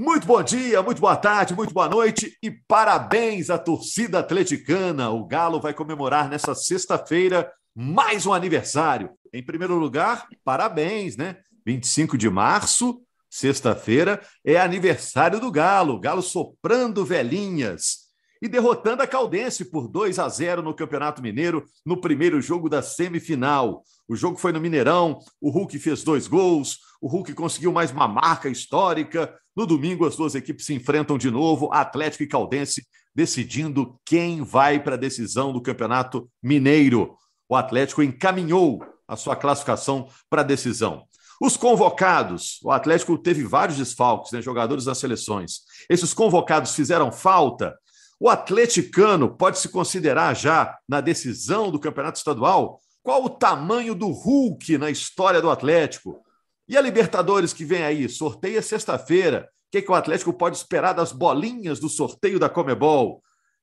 Muito bom dia, muito boa tarde, muito boa noite e parabéns à torcida atleticana. O Galo vai comemorar nessa sexta-feira mais um aniversário. Em primeiro lugar, parabéns, né? 25 de março, sexta-feira, é aniversário do Galo. Galo soprando velhinhas e derrotando a Caldense por 2 a 0 no Campeonato Mineiro no primeiro jogo da semifinal. O jogo foi no Mineirão, o Hulk fez dois gols, o Hulk conseguiu mais uma marca histórica. No domingo, as duas equipes se enfrentam de novo, Atlético e Caldense, decidindo quem vai para a decisão do Campeonato Mineiro. O Atlético encaminhou a sua classificação para a decisão. Os convocados, o Atlético teve vários desfalques, né, jogadores das seleções. Esses convocados fizeram falta o atleticano pode se considerar já na decisão do campeonato estadual? Qual o tamanho do Hulk na história do Atlético? E a Libertadores que vem aí? Sorteia sexta-feira. O que, que o Atlético pode esperar das bolinhas do sorteio da Comebol?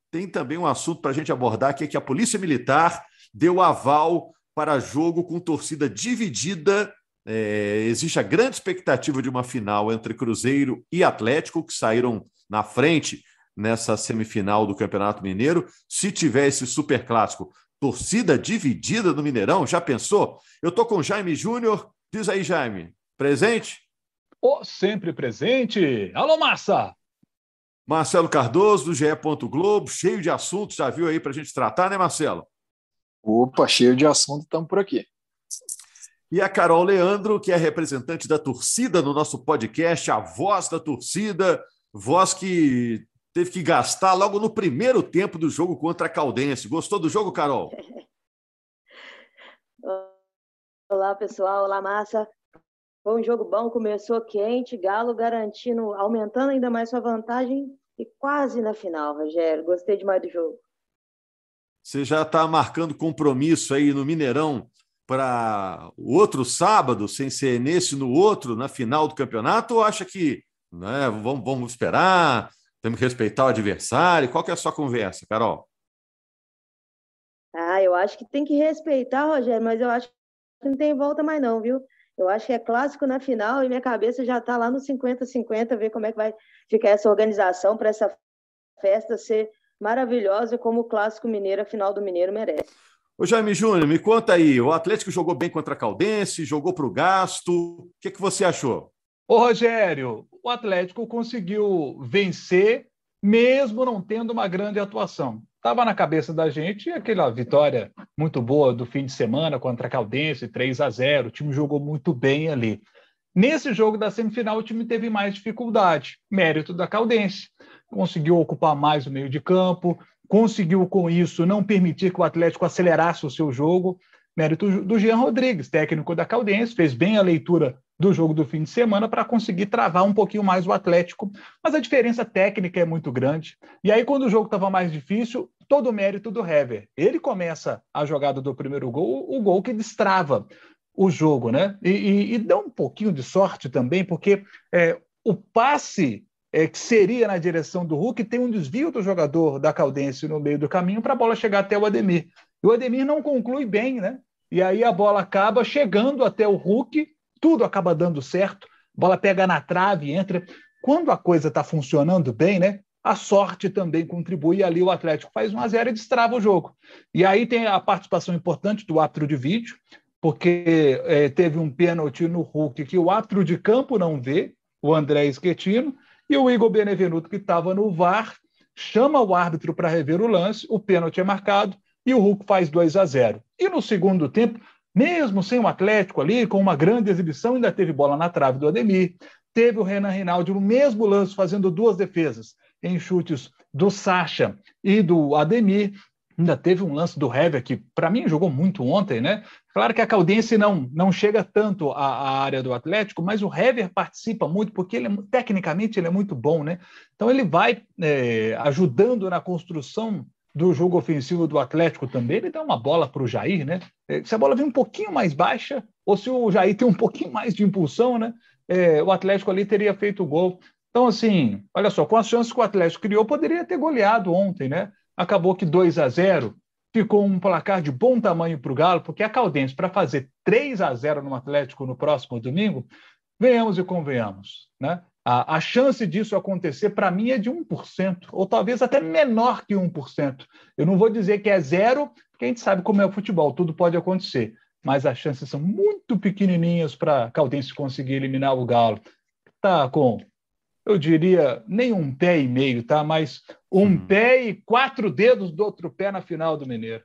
Tem também um assunto para a gente abordar que é que a Polícia Militar deu aval para jogo com torcida dividida. É, existe a grande expectativa de uma final entre Cruzeiro e Atlético, que saíram na frente nessa semifinal do Campeonato Mineiro. Se tiver esse super clássico, torcida dividida no Mineirão, já pensou? Eu estou com Jaime Júnior. Diz aí, Jaime, presente? Oh, sempre presente. Alô, Massa! Marcelo Cardoso, do GE. Globo, cheio de assuntos, já viu aí para a gente tratar, né, Marcelo? Opa, cheio de assunto, estamos por aqui. E a Carol Leandro, que é representante da torcida no nosso podcast, a voz da torcida, voz que teve que gastar logo no primeiro tempo do jogo contra a Caldense. Gostou do jogo, Carol? Olá, pessoal. Olá, massa. Foi um jogo bom, começou quente, Galo garantindo, aumentando ainda mais sua vantagem e quase na final, Rogério. Gostei demais do jogo. Você já está marcando compromisso aí no Mineirão para o outro sábado, sem ser nesse no outro, na final do campeonato, ou acha que né, vamos, vamos esperar? Temos que respeitar o adversário. Qual que é a sua conversa, Carol? Ah, eu acho que tem que respeitar, Rogério, mas eu acho que não tem volta mais não, viu? Eu acho que é clássico na final e minha cabeça já está lá no 50-50, ver como é que vai ficar essa organização para essa festa ser maravilhosa como o Clássico Mineiro, a final do Mineiro merece. Ô Jaime Júnior, me conta aí, o Atlético jogou bem contra a Caldense, jogou para o gasto, o que, que você achou? Ô Rogério, o Atlético conseguiu vencer, mesmo não tendo uma grande atuação. Estava na cabeça da gente aquela vitória muito boa do fim de semana contra a Caldense, 3 a 0. O time jogou muito bem ali. Nesse jogo da semifinal, o time teve mais dificuldade, mérito da Caldense. Conseguiu ocupar mais o meio de campo, conseguiu com isso não permitir que o Atlético acelerasse o seu jogo. Mérito do Jean Rodrigues, técnico da Caldense, fez bem a leitura do jogo do fim de semana para conseguir travar um pouquinho mais o Atlético, mas a diferença técnica é muito grande. E aí, quando o jogo estava mais difícil, todo o mérito do Hever. Ele começa a jogada do primeiro gol, o gol que destrava o jogo, né? E, e, e dá um pouquinho de sorte também, porque é, o passe é, que seria na direção do Hulk tem um desvio do jogador da Caldense no meio do caminho para a bola chegar até o Ademir. E o Ademir não conclui bem, né? E aí a bola acaba chegando até o Hulk tudo acaba dando certo, bola pega na trave, entra. Quando a coisa está funcionando bem, né? A sorte também contribui ali o Atlético faz 1 a 0 e destrava o jogo. E aí tem a participação importante do árbitro de vídeo, porque é, teve um pênalti no Hulk que o árbitro de campo não vê, o André Esquetino, e o Igor Benevenuto, que estava no VAR, chama o árbitro para rever o lance, o pênalti é marcado e o Hulk faz 2 a 0. E no segundo tempo, mesmo sem o Atlético ali, com uma grande exibição, ainda teve bola na trave do Ademir. Teve o Renan Rinaldi no mesmo lance, fazendo duas defesas em chutes do Sacha e do Ademir. Ainda teve um lance do Hever, que para mim jogou muito ontem, né? Claro que a Caldense não, não chega tanto à, à, área do Atlético, mas o Hever participa muito, porque ele é, tecnicamente ele é muito bom, né? Então ele vai é, ajudando na construção do jogo ofensivo do Atlético também, ele dá uma bola para o Jair, né? É, se a bola vem um pouquinho mais baixa, ou se o Jair tem um pouquinho mais de impulsão, né? É, o Atlético ali teria feito o gol. Então, assim, olha só, com as chances que o Atlético criou, poderia ter goleado ontem, né? Acabou que 2 a 0 ficou um placar de bom tamanho para o Galo, porque a Caldense, para fazer 3 a 0 no Atlético no próximo domingo, venhamos e convenhamos, né? A, a chance disso acontecer, para mim, é de 1%, ou talvez até menor que 1%. Eu não vou dizer que é zero, porque a gente sabe como é o futebol, tudo pode acontecer. Mas as chances são muito pequenininhas para a Caldense conseguir eliminar o Galo. Tá com, eu diria, nem um pé e meio, tá? Mas um hum. pé e quatro dedos do outro pé na final do Mineiro.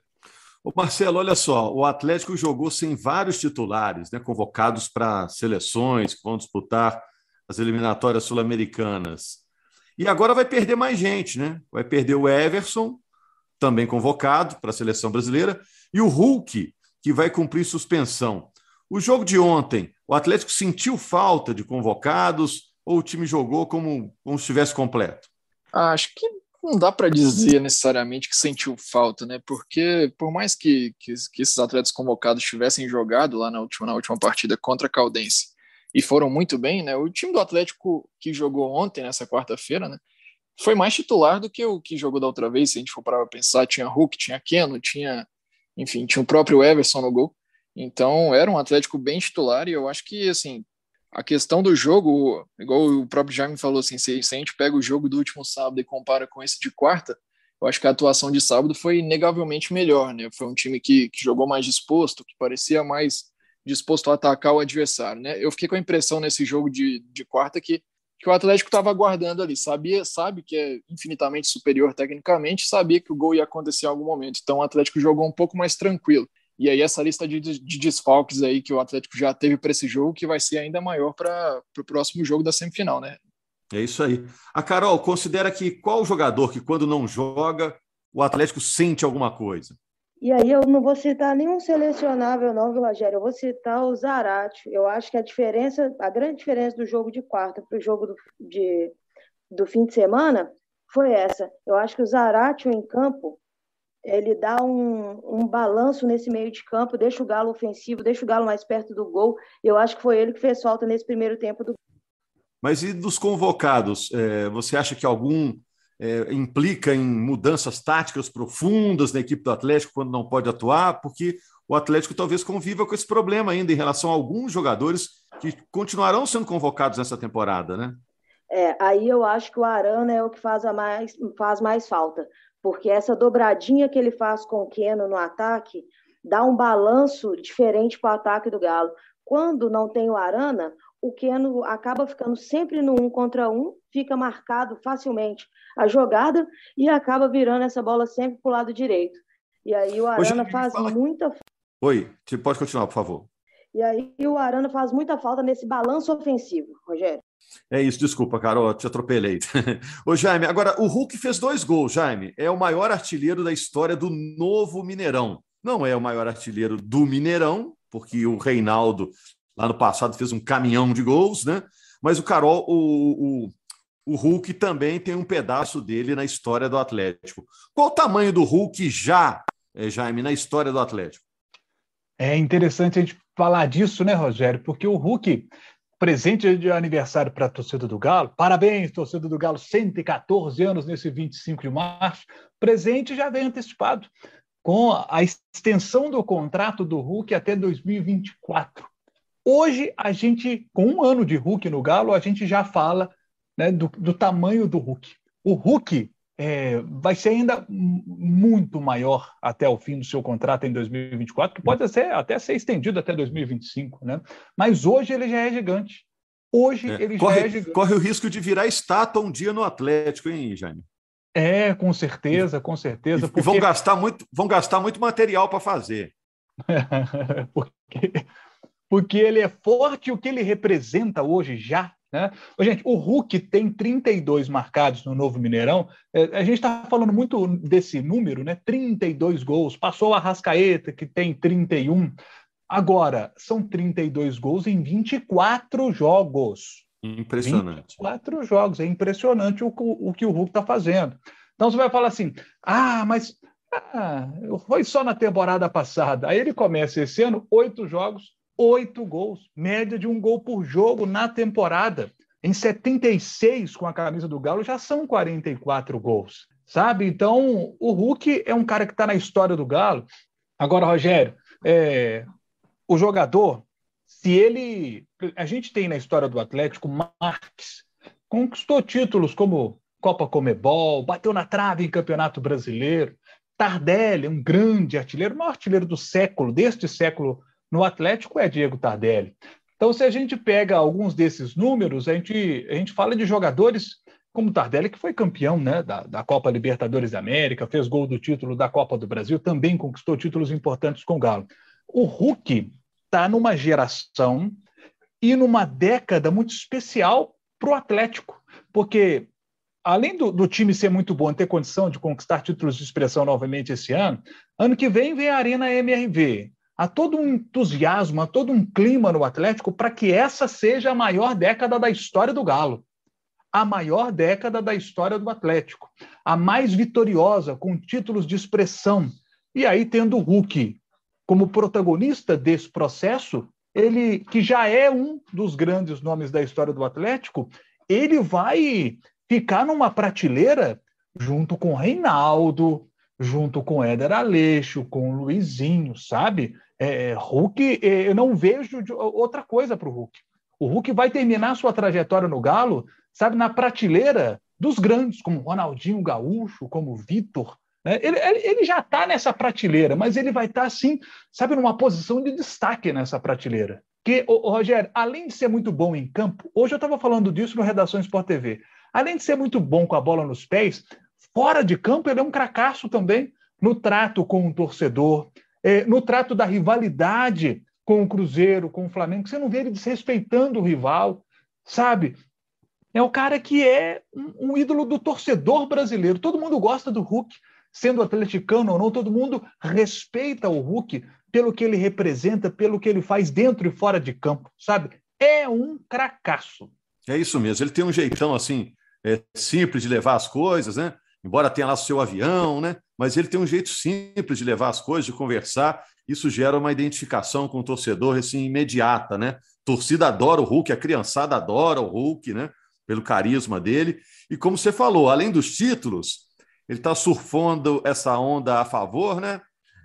Ô Marcelo, olha só, o Atlético jogou sem vários titulares, né, convocados para seleções que vão disputar as eliminatórias sul-americanas. E agora vai perder mais gente, né? Vai perder o Everson, também convocado para a seleção brasileira, e o Hulk, que vai cumprir suspensão. O jogo de ontem, o Atlético sentiu falta de convocados ou o time jogou como, como se estivesse completo? Ah, acho que não dá para dizer necessariamente que sentiu falta, né? Porque por mais que, que, que, esses atletas convocados tivessem jogado lá na última, na última partida contra a Caldense e foram muito bem, né? O time do Atlético que jogou ontem, nessa quarta-feira, né? Foi mais titular do que o que jogou da outra vez, se a gente for para pensar, tinha Hulk, tinha Keno, tinha, enfim, tinha o próprio Everson no gol. Então, era um Atlético bem titular e eu acho que, assim, a questão do jogo, igual o próprio Jaime falou, assim, se, se, a gente pega o jogo do último sábado e compara com esse de quarta, eu acho que a atuação de sábado foi inegavelmente melhor, né? Foi um time que, que jogou mais disposto, que parecia mais disposto a atacar o adversário, né? Eu fiquei com a impressão nesse jogo de, de quarta que, que o Atlético estava aguardando ali, sabia, sabe que é infinitamente superior tecnicamente, sabia que o gol ia acontecer em algum momento, então o Atlético jogou um pouco mais tranquilo. E aí essa lista de, de desfalques aí que o Atlético já teve para esse jogo, que vai ser ainda maior para o próximo jogo da semifinal, né? É isso aí. A Carol considera que qual jogador que quando não joga o Atlético sente alguma coisa? E aí eu não vou citar nenhum selecionável não, viu, Rogério? Eu vou citar o Zarate. Eu acho que a diferença, a grande diferença do jogo de quarta para o jogo do, de, do fim de semana foi essa. Eu acho que o Zarate em campo ele dá um, um balanço nesse meio de campo, deixa o Galo ofensivo, deixa o Galo mais perto do gol. Eu acho que foi ele que fez falta nesse primeiro tempo do. Mas e dos convocados? É, você acha que algum é, implica em mudanças táticas profundas na equipe do Atlético quando não pode atuar? Porque o Atlético talvez conviva com esse problema ainda em relação a alguns jogadores que continuarão sendo convocados nessa temporada, né? É, aí eu acho que o Arana é o que faz, a mais, faz mais falta, porque essa dobradinha que ele faz com o Keno no ataque dá um balanço diferente para o ataque do Galo. Quando não tem o Arana, o Keno acaba ficando sempre no um contra um, fica marcado facilmente a jogada e acaba virando essa bola sempre para o lado direito. E aí o Arana faz fala... muita. Oi, pode continuar, por favor. E aí o Arana faz muita falta nesse balanço ofensivo, Rogério. É isso, desculpa, Carol, te atropelei. Ô, Jaime, agora o Hulk fez dois gols, Jaime. É o maior artilheiro da história do novo Mineirão. Não é o maior artilheiro do Mineirão, porque o Reinaldo, lá no passado, fez um caminhão de gols, né? Mas o Carol, o, o, o Hulk também tem um pedaço dele na história do Atlético. Qual o tamanho do Hulk já, eh, Jaime, na história do Atlético? É interessante a gente falar disso, né, Rogério? Porque o Hulk presente de aniversário para a torcida do Galo. Parabéns, torcida do Galo, 114 anos nesse 25 de março. Presente já vem antecipado com a extensão do contrato do Hulk até 2024. Hoje, a gente, com um ano de Hulk no Galo, a gente já fala né, do, do tamanho do Hulk. O Hulk é, vai ser ainda muito maior até o fim do seu contrato em 2024, que pode ser, até ser estendido até 2025, né? Mas hoje ele já é gigante. Hoje é. ele corre, já é gigante. Corre o risco de virar estátua um dia no Atlético, hein, Jaime? É, com certeza, com certeza. E, porque... vão gastar muito, vão gastar muito material para fazer. porque, porque ele é forte, o que ele representa hoje já né? Gente, o Hulk tem 32 marcados no Novo Mineirão. É, a gente está falando muito desse número, né? 32 gols. Passou a Rascaeta, que tem 31. Agora, são 32 gols em 24 jogos. Impressionante. 24 jogos. É impressionante o, o que o Hulk está fazendo. Então você vai falar assim: ah, mas ah, foi só na temporada passada. Aí ele começa esse ano, oito jogos, oito gols, média de um gol por jogo na temporada. Em 76, com a camisa do Galo, já são 44 gols, sabe? Então, o Hulk é um cara que está na história do Galo. Agora, Rogério, é, o jogador, se ele. A gente tem na história do Atlético Marques, conquistou títulos como Copa Comebol, bateu na trave em Campeonato Brasileiro. Tardelli, um grande artilheiro, o maior artilheiro do século, deste século no Atlético, é Diego Tardelli. Então, se a gente pega alguns desses números, a gente, a gente fala de jogadores como Tardelli, que foi campeão né, da, da Copa Libertadores da América, fez gol do título da Copa do Brasil, também conquistou títulos importantes com o Galo. O Hulk está numa geração e numa década muito especial para o Atlético, porque além do, do, time ser muito bom, ter condição de conquistar títulos de expressão novamente esse ano, ano que vem vem a Arena MRV. Há todo um entusiasmo, há todo um clima no Atlético para que essa seja a maior década da história do Galo. A maior década da história do Atlético. A mais vitoriosa, com títulos de expressão. E aí, tendo o Hulk como protagonista desse processo, ele que já é um dos grandes nomes da história do Atlético, ele vai ficar numa prateleira junto com Reinaldo, junto com Éder Aleixo, com Luizinho, sabe? É, Hulk, é, eu não vejo outra coisa para o Hulk. O Hulk vai terminar sua trajetória no Galo, sabe, na prateleira dos grandes, como Ronaldinho Gaúcho, como Vitor. Né? Ele, ele, já está nessa prateleira, mas ele vai estar, tá, assim, sabe, numa posição de destaque nessa prateleira. Que, Rogério, além de ser muito bom em campo, hoje eu estava falando disso no Redação Sport TV, além de ser muito bom com a bola nos pés, fora de campo ele é um cracaço também no trato com o torcedor, é, no trato da rivalidade com o Cruzeiro, com o Flamengo. Você não vê ele desrespeitando o rival, sabe? É o cara que é um, um ídolo do torcedor brasileiro. Todo mundo gosta do Hulk, sendo atleticano ou não, todo mundo respeita o Hulk pelo que ele representa, pelo que ele faz dentro e fora de campo, sabe? É um cracaço. É isso mesmo. Ele tem um jeitão assim, é, simples de levar as coisas, né? Embora tenha lá seu avião, né? Mas ele tem um jeito simples de levar as coisas, de conversar. Isso gera uma identificação com o torcedor assim imediata, né? Torcida adora o Hulk, a criançada adora o Hulk, né? Pelo carisma dele. E como você falou, além dos títulos, ele está surfando essa onda a favor, né?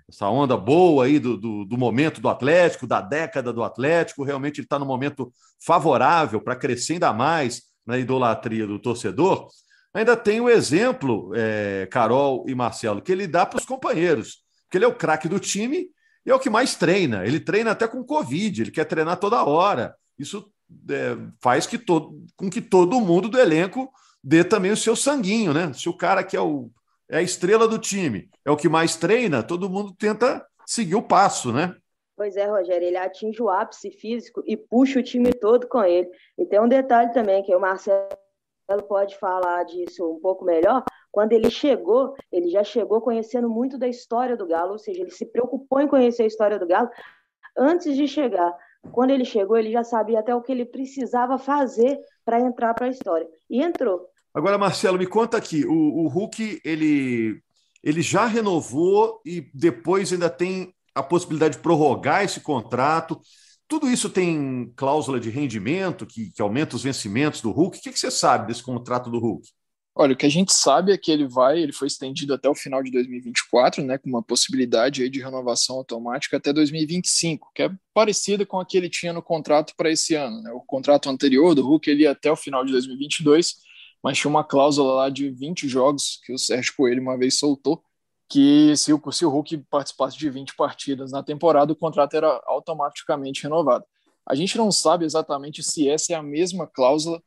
Essa onda boa aí do, do, do momento do Atlético, da década do Atlético. Realmente ele está no momento favorável para crescer ainda mais na idolatria do torcedor. Ainda tem o exemplo, é, Carol e Marcelo, que ele dá para os companheiros, porque ele é o craque do time e é o que mais treina. Ele treina até com Covid, ele quer treinar toda hora. Isso é, faz que todo, com que todo mundo do elenco dê também o seu sanguinho, né? Se o cara que é o é a estrela do time, é o que mais treina, todo mundo tenta seguir o passo, né? Pois é, Rogério, ele atinge o ápice físico e puxa o time todo com ele. E tem um detalhe também que o Marcelo pode falar disso um pouco melhor. Quando ele chegou, ele já chegou conhecendo muito da história do Galo, ou seja, ele se preocupou em conhecer a história do Galo antes de chegar. Quando ele chegou, ele já sabia até o que ele precisava fazer para entrar para a história. E entrou. Agora, Marcelo, me conta aqui, o, o Hulk, ele, ele já renovou e depois ainda tem a possibilidade de prorrogar esse contrato. Tudo isso tem cláusula de rendimento que, que aumenta os vencimentos do Hulk. O que, que você sabe desse contrato do Hulk? Olha, o que a gente sabe é que ele vai, ele foi estendido até o final de 2024, né, com uma possibilidade aí de renovação automática até 2025, que é parecida com a que ele tinha no contrato para esse ano. Né? O contrato anterior do Hulk ele ia até o final de 2022 mas tinha uma cláusula lá de 20 jogos que o Sérgio Coelho uma vez soltou, que se o, se o Hulk participasse de 20 partidas na temporada, o contrato era automaticamente renovado. A gente não sabe exatamente se essa é a mesma cláusula,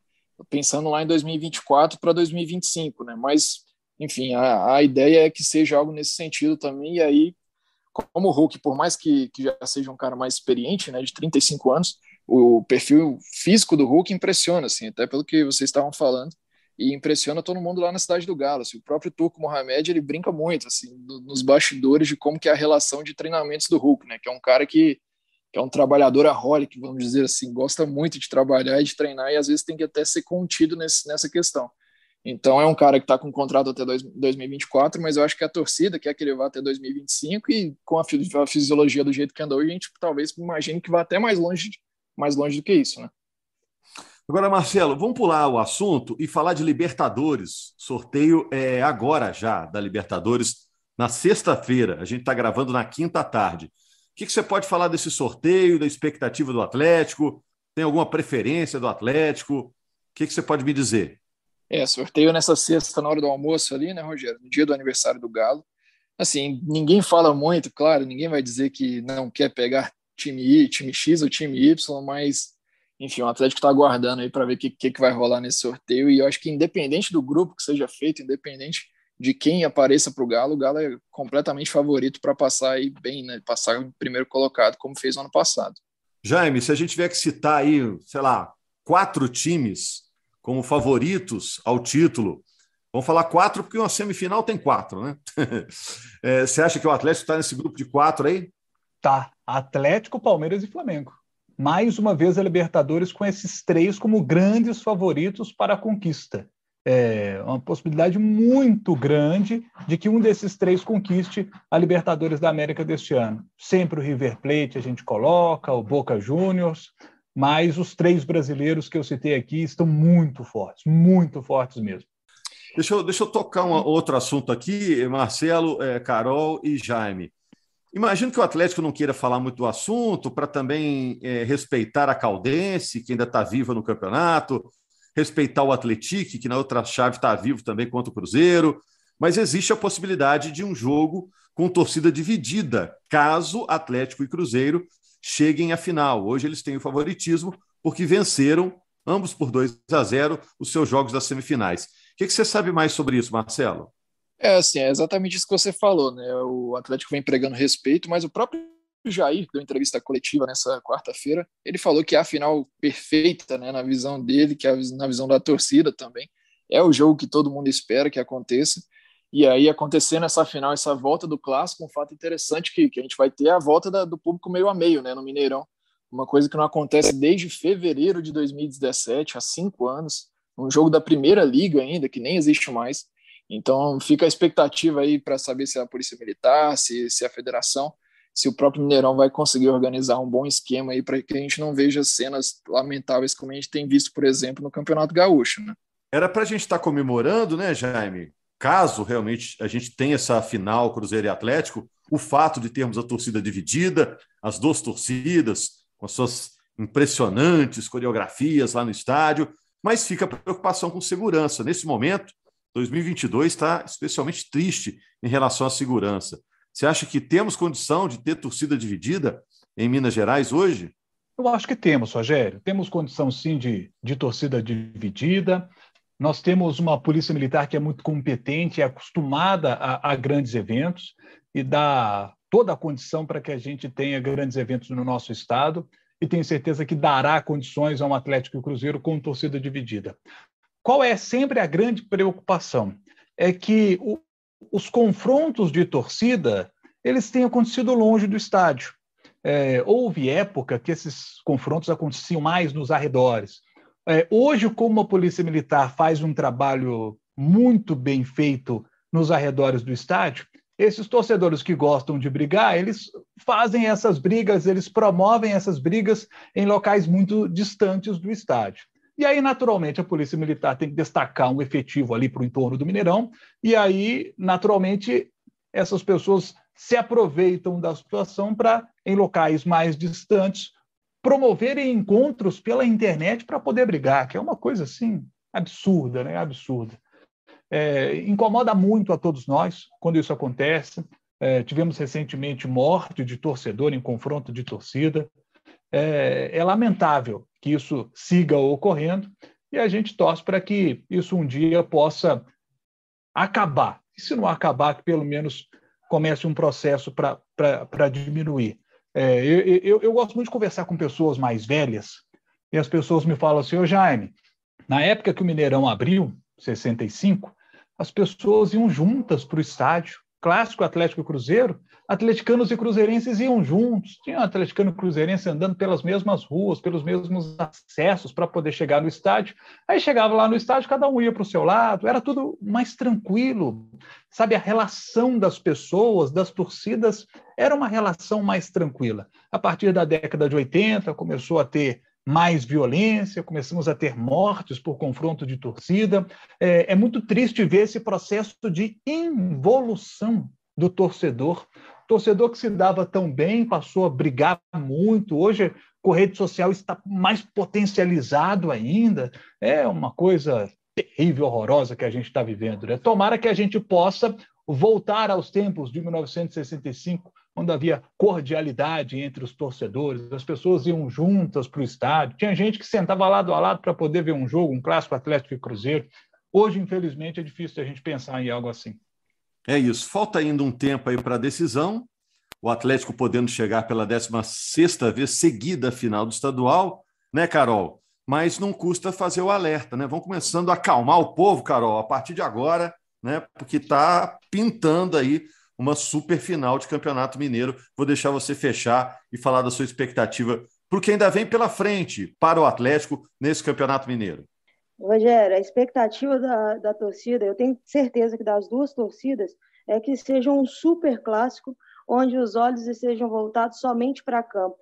pensando lá em 2024 para 2025, né? Mas, enfim, a, a ideia é que seja algo nesse sentido também, e aí, como o Hulk, por mais que, que já seja um cara mais experiente, né, de 35 anos, o perfil físico do Hulk impressiona, assim, até pelo que vocês estavam falando e impressiona todo mundo lá na cidade do Galo. Assim, o próprio Turco Mohamed ele brinca muito assim nos bastidores de como que é a relação de treinamentos do Hulk, né? Que é um cara que, que é um trabalhador aholic, vamos dizer assim, gosta muito de trabalhar e de treinar e às vezes tem que até ser contido nesse, nessa questão. Então é um cara que está com contrato até dois, 2024, mas eu acho que a torcida quer que ele vá até 2025 e com a, a fisiologia do jeito que andou, a gente talvez imagine que vá até mais longe, mais longe do que isso, né? Agora, Marcelo, vamos pular o assunto e falar de Libertadores. Sorteio é agora já da Libertadores, na sexta-feira. A gente está gravando na quinta tarde. O que, que você pode falar desse sorteio, da expectativa do Atlético? Tem alguma preferência do Atlético? que, que você pode me dizer? É, sorteio nessa sexta, na hora do almoço ali, né, Rogério? No dia do aniversário do Galo. Assim, ninguém fala muito, claro, ninguém vai dizer que não quer pegar time I, time X ou time Y, mas, enfim, o Atlético está aguardando aí para ver o que, que, que vai rolar nesse sorteio. E eu acho que, independente do grupo que seja feito, independente de quem apareça para o Galo, o Galo é completamente favorito para passar aí bem, né? Passar em primeiro colocado, como fez no ano passado. Jaime, se a gente tiver que citar aí, sei lá, quatro times como favoritos ao título, vamos falar quatro, porque uma semifinal tem quatro, né? é, você acha que o Atlético está nesse grupo de quatro aí? Tá. Atlético, Palmeiras e Flamengo. Mais uma vez a Libertadores com esses três como grandes favoritos para a conquista é, uma possibilidade muito grande de que um desses três conquiste a Libertadores da América deste ano. Sempre o River Plate a gente coloca, o Boca Juniors, mas os três brasileiros que eu citei aqui estão muito fortes, muito fortes mesmo. Deixa eu, deixa eu tocar um outro assunto aqui, Marcelo, é, Carol e Jaime. Imagino que o Atlético não queira falar muito do assunto para também é, respeitar a Caldense, que ainda está viva no campeonato, respeitar o Atlético, que na outra chave está vivo também contra o Cruzeiro, mas existe a possibilidade de um jogo com torcida dividida, caso Atlético e Cruzeiro cheguem à final. Hoje eles têm o favoritismo porque venceram, ambos por 2 a 0, os seus jogos das semifinais. O que, que você sabe mais sobre isso, Marcelo? É assim, é exatamente isso que você falou, né? O Atlético vem pregando respeito, mas o próprio Jair deu entrevista coletiva nessa quarta-feira. Ele falou que a final perfeita, né, na visão dele, que é na visão da torcida também, é o jogo que todo mundo espera que aconteça. E aí, acontecendo essa final, essa volta do clássico, um fato interessante que, que a gente vai ter a volta da, do público meio a meio, né, no Mineirão. Uma coisa que não acontece desde fevereiro de 2017, há cinco anos. Um jogo da primeira liga ainda, que nem existe mais. Então, fica a expectativa aí para saber se a Polícia Militar, se, se a Federação se o próprio Mineirão vai conseguir organizar um bom esquema aí para que a gente não veja cenas lamentáveis como a gente tem visto, por exemplo, no Campeonato Gaúcho. Né? Era para a gente estar tá comemorando, né, Jaime? Caso realmente a gente tenha essa final Cruzeiro e Atlético, o fato de termos a torcida dividida, as duas torcidas, com as suas impressionantes coreografias lá no estádio, mas fica a preocupação com segurança. Nesse momento, 2022 está especialmente triste em relação à segurança. Você acha que temos condição de ter torcida dividida em Minas Gerais hoje? Eu acho que temos, Rogério. Temos condição, sim, de, de torcida dividida. Nós temos uma polícia militar que é muito competente, é acostumada a, a grandes eventos e dá toda a condição para que a gente tenha grandes eventos no nosso estado e tenho certeza que dará condições a um Atlético e Cruzeiro com torcida dividida. Qual é sempre a grande preocupação? É que o, os confrontos de torcida eles têm acontecido longe do estádio. É, houve época que esses confrontos aconteciam mais nos arredores. É, hoje, como a Polícia Militar faz um trabalho muito bem feito nos arredores do estádio, esses torcedores que gostam de brigar, eles fazem essas brigas, eles promovem essas brigas em locais muito distantes do estádio. E aí, naturalmente, a Polícia Militar tem que destacar um efetivo ali para o entorno do Mineirão, e aí, naturalmente, essas pessoas se aproveitam da situação para, em locais mais distantes, promoverem encontros pela internet para poder brigar, que é uma coisa assim absurda, né? Absurda. É, incomoda muito a todos nós quando isso acontece. É, tivemos recentemente morte de torcedor em confronto de torcida. É, é lamentável que isso siga ocorrendo e a gente torce para que isso um dia possa acabar. E se não acabar, que pelo menos comece um processo para diminuir. É, eu, eu, eu, gosto muito de conversar com pessoas mais velhas e as pessoas me falam assim, ô Jaime, na época que o Mineirão abriu, 65, as pessoas iam juntas para o estádio, clássico Atlético Cruzeiro, atleticanos e cruzeirenses iam juntos. Tinha um atleticano e cruzeirense andando pelas mesmas ruas, pelos mesmos acessos para poder chegar no estádio. Aí chegava lá no estádio, cada um ia para o seu lado, era tudo mais tranquilo. Sabe, a relação das pessoas, das torcidas, era uma relação mais tranquila. A partir da década de 80, começou a ter mais violência, começamos a ter mortes por confronto de torcida. É, é muito triste ver esse processo de involução do torcedor torcedor que se dava tão bem passou a brigar muito. Hoje, com rede social está mais potencializado ainda. É uma coisa terrível, horrorosa que a gente está vivendo. Né? Tomara que a gente possa voltar aos tempos de 1965, quando havia cordialidade entre os torcedores, as pessoas iam juntas para o estádio, tinha gente que sentava lado a lado para poder ver um jogo, um clássico Atlético e Cruzeiro. Hoje, infelizmente, é difícil a gente pensar em algo assim. É isso. Falta ainda um tempo aí para a decisão. O Atlético podendo chegar pela 16 vez seguida à final do estadual, né, Carol? Mas não custa fazer o alerta, né? Vão começando a acalmar o povo, Carol, a partir de agora né? Porque está pintando aí uma super final de Campeonato Mineiro. Vou deixar você fechar e falar da sua expectativa para o que ainda vem pela frente para o Atlético nesse Campeonato Mineiro. Rogério, a expectativa da, da torcida, eu tenho certeza que das duas torcidas, é que seja um super clássico onde os olhos estejam voltados somente para campo,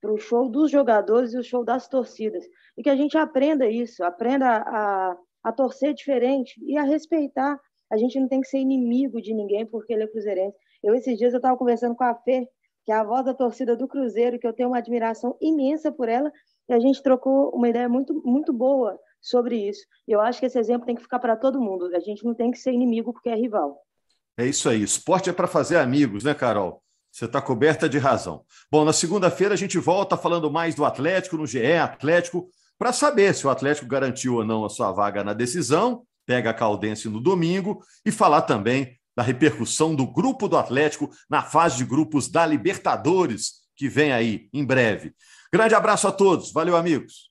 para o show dos jogadores e o show das torcidas. E que a gente aprenda isso, aprenda a, a, a torcer diferente e a respeitar a gente não tem que ser inimigo de ninguém porque ele é cruzeirense. Eu, esses dias, eu estava conversando com a Fê, que é a voz da torcida do Cruzeiro, que eu tenho uma admiração imensa por ela, e a gente trocou uma ideia muito, muito boa sobre isso. Eu acho que esse exemplo tem que ficar para todo mundo. A gente não tem que ser inimigo porque é rival. É isso aí. Esporte é para fazer amigos, né, Carol? Você está coberta de razão. Bom, na segunda-feira a gente volta falando mais do Atlético no GE Atlético, para saber se o Atlético garantiu ou não a sua vaga na decisão pega a Caldense no domingo e falar também da repercussão do grupo do Atlético na fase de grupos da Libertadores, que vem aí em breve. Grande abraço a todos. Valeu, amigos.